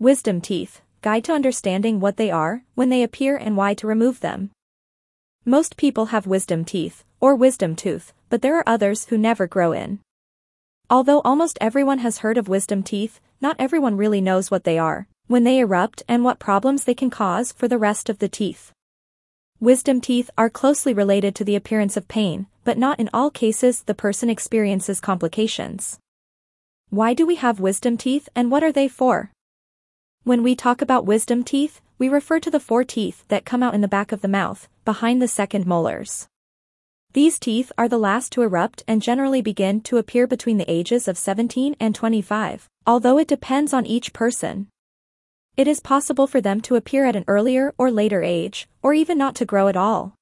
Wisdom teeth, guide to understanding what they are, when they appear and why to remove them. Most people have wisdom teeth, or wisdom tooth, but there are others who never grow in. Although almost everyone has heard of wisdom teeth, not everyone really knows what they are, when they erupt and what problems they can cause for the rest of the teeth. Wisdom teeth are closely related to the appearance of pain, but not in all cases the person experiences complications. Why do we have wisdom teeth and what are they for? When we talk about wisdom teeth, we refer to the four teeth that come out in the back of the mouth, behind the second molars. These teeth are the last to erupt and generally begin to appear between the ages of 17 and 25, although it depends on each person. It is possible for them to appear at an earlier or later age, or even not to grow at all.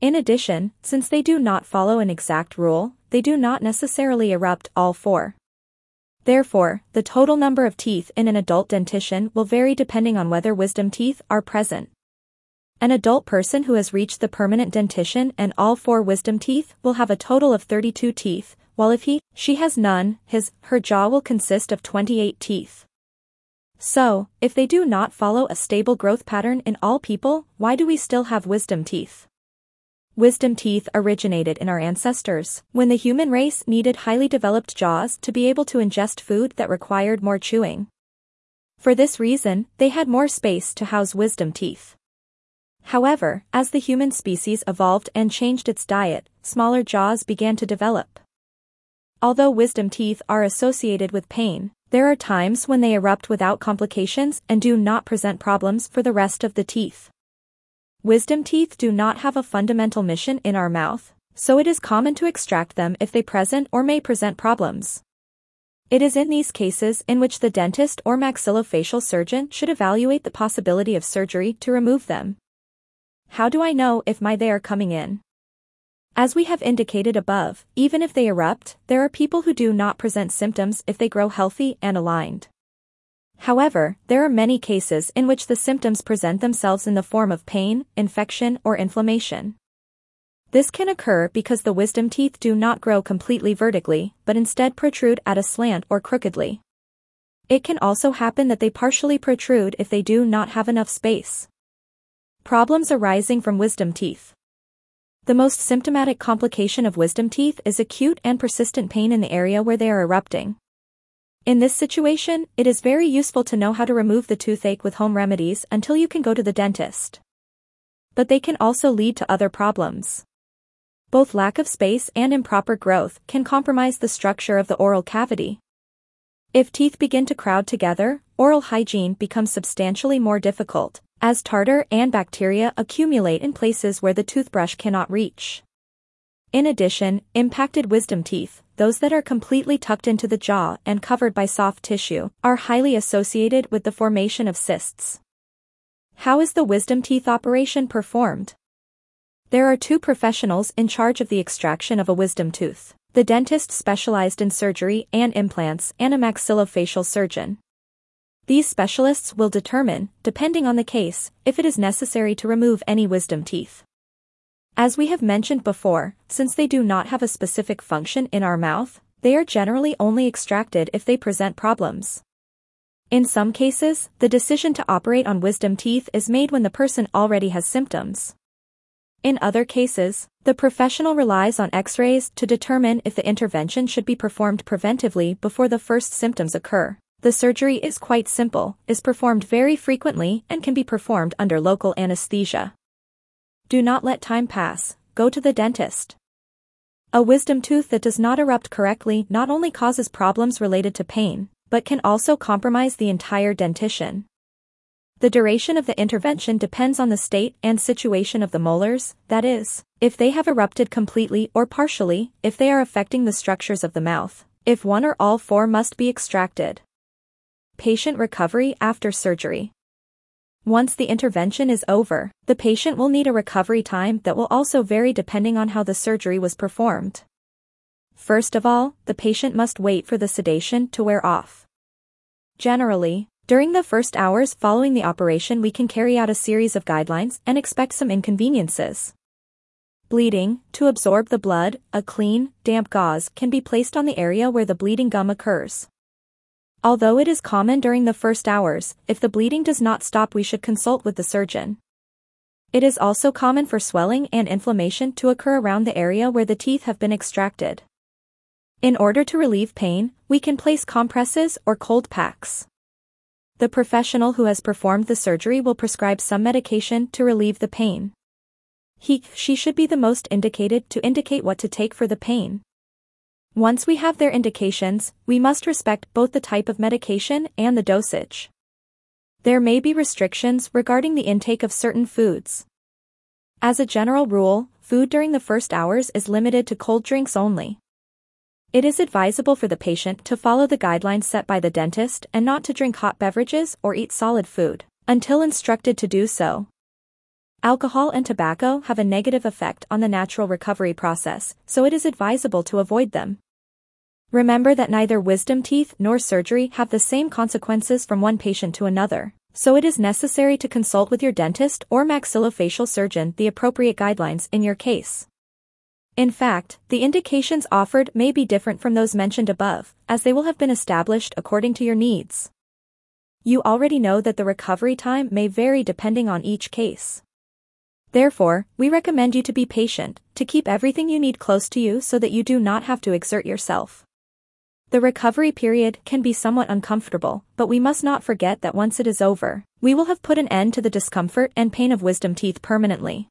In addition, since they do not follow an exact rule, they do not necessarily erupt all four. Therefore, the total number of teeth in an adult dentition will vary depending on whether wisdom teeth are present. An adult person who has reached the permanent dentition and all four wisdom teeth will have a total of 32 teeth, while if he, she has none, his, her jaw will consist of 28 teeth. So, if they do not follow a stable growth pattern in all people, why do we still have wisdom teeth? Wisdom teeth originated in our ancestors, when the human race needed highly developed jaws to be able to ingest food that required more chewing. For this reason, they had more space to house wisdom teeth. However, as the human species evolved and changed its diet, smaller jaws began to develop. Although wisdom teeth are associated with pain, there are times when they erupt without complications and do not present problems for the rest of the teeth. Wisdom teeth do not have a fundamental mission in our mouth, so it is common to extract them if they present or may present problems. It is in these cases in which the dentist or maxillofacial surgeon should evaluate the possibility of surgery to remove them. How do I know if my they are coming in? As we have indicated above, even if they erupt, there are people who do not present symptoms if they grow healthy and aligned. However, there are many cases in which the symptoms present themselves in the form of pain, infection, or inflammation. This can occur because the wisdom teeth do not grow completely vertically, but instead protrude at a slant or crookedly. It can also happen that they partially protrude if they do not have enough space. Problems arising from wisdom teeth. The most symptomatic complication of wisdom teeth is acute and persistent pain in the area where they are erupting. In this situation, it is very useful to know how to remove the toothache with home remedies until you can go to the dentist. But they can also lead to other problems. Both lack of space and improper growth can compromise the structure of the oral cavity. If teeth begin to crowd together, oral hygiene becomes substantially more difficult, as tartar and bacteria accumulate in places where the toothbrush cannot reach. In addition, impacted wisdom teeth, those that are completely tucked into the jaw and covered by soft tissue, are highly associated with the formation of cysts. How is the wisdom teeth operation performed? There are two professionals in charge of the extraction of a wisdom tooth, the dentist specialized in surgery and implants and a maxillofacial surgeon. These specialists will determine, depending on the case, if it is necessary to remove any wisdom teeth. As we have mentioned before, since they do not have a specific function in our mouth, they are generally only extracted if they present problems. In some cases, the decision to operate on wisdom teeth is made when the person already has symptoms. In other cases, the professional relies on x-rays to determine if the intervention should be performed preventively before the first symptoms occur. The surgery is quite simple, is performed very frequently, and can be performed under local anesthesia. Do not let time pass, go to the dentist. A wisdom tooth that does not erupt correctly not only causes problems related to pain, but can also compromise the entire dentition. The duration of the intervention depends on the state and situation of the molars, that is, if they have erupted completely or partially, if they are affecting the structures of the mouth, if one or all four must be extracted. Patient recovery after surgery. Once the intervention is over, the patient will need a recovery time that will also vary depending on how the surgery was performed. First of all, the patient must wait for the sedation to wear off. Generally, during the first hours following the operation we can carry out a series of guidelines and expect some inconveniences. Bleeding, to absorb the blood, a clean, damp gauze can be placed on the area where the bleeding gum occurs. Although it is common during the first hours, if the bleeding does not stop we should consult with the surgeon. It is also common for swelling and inflammation to occur around the area where the teeth have been extracted. In order to relieve pain, we can place compresses or cold packs. The professional who has performed the surgery will prescribe some medication to relieve the pain. He, she should be the most indicated to indicate what to take for the pain. Once we have their indications, we must respect both the type of medication and the dosage. There may be restrictions regarding the intake of certain foods. As a general rule, food during the first hours is limited to cold drinks only. It is advisable for the patient to follow the guidelines set by the dentist and not to drink hot beverages or eat solid food, until instructed to do so. Alcohol and tobacco have a negative effect on the natural recovery process, so it is advisable to avoid them. Remember that neither wisdom teeth nor surgery have the same consequences from one patient to another, so it is necessary to consult with your dentist or maxillofacial surgeon the appropriate guidelines in your case. In fact, the indications offered may be different from those mentioned above, as they will have been established according to your needs. You already know that the recovery time may vary depending on each case. Therefore, we recommend you to be patient, to keep everything you need close to you so that you do not have to exert yourself. The recovery period can be somewhat uncomfortable, but we must not forget that once it is over, we will have put an end to the discomfort and pain of wisdom teeth permanently.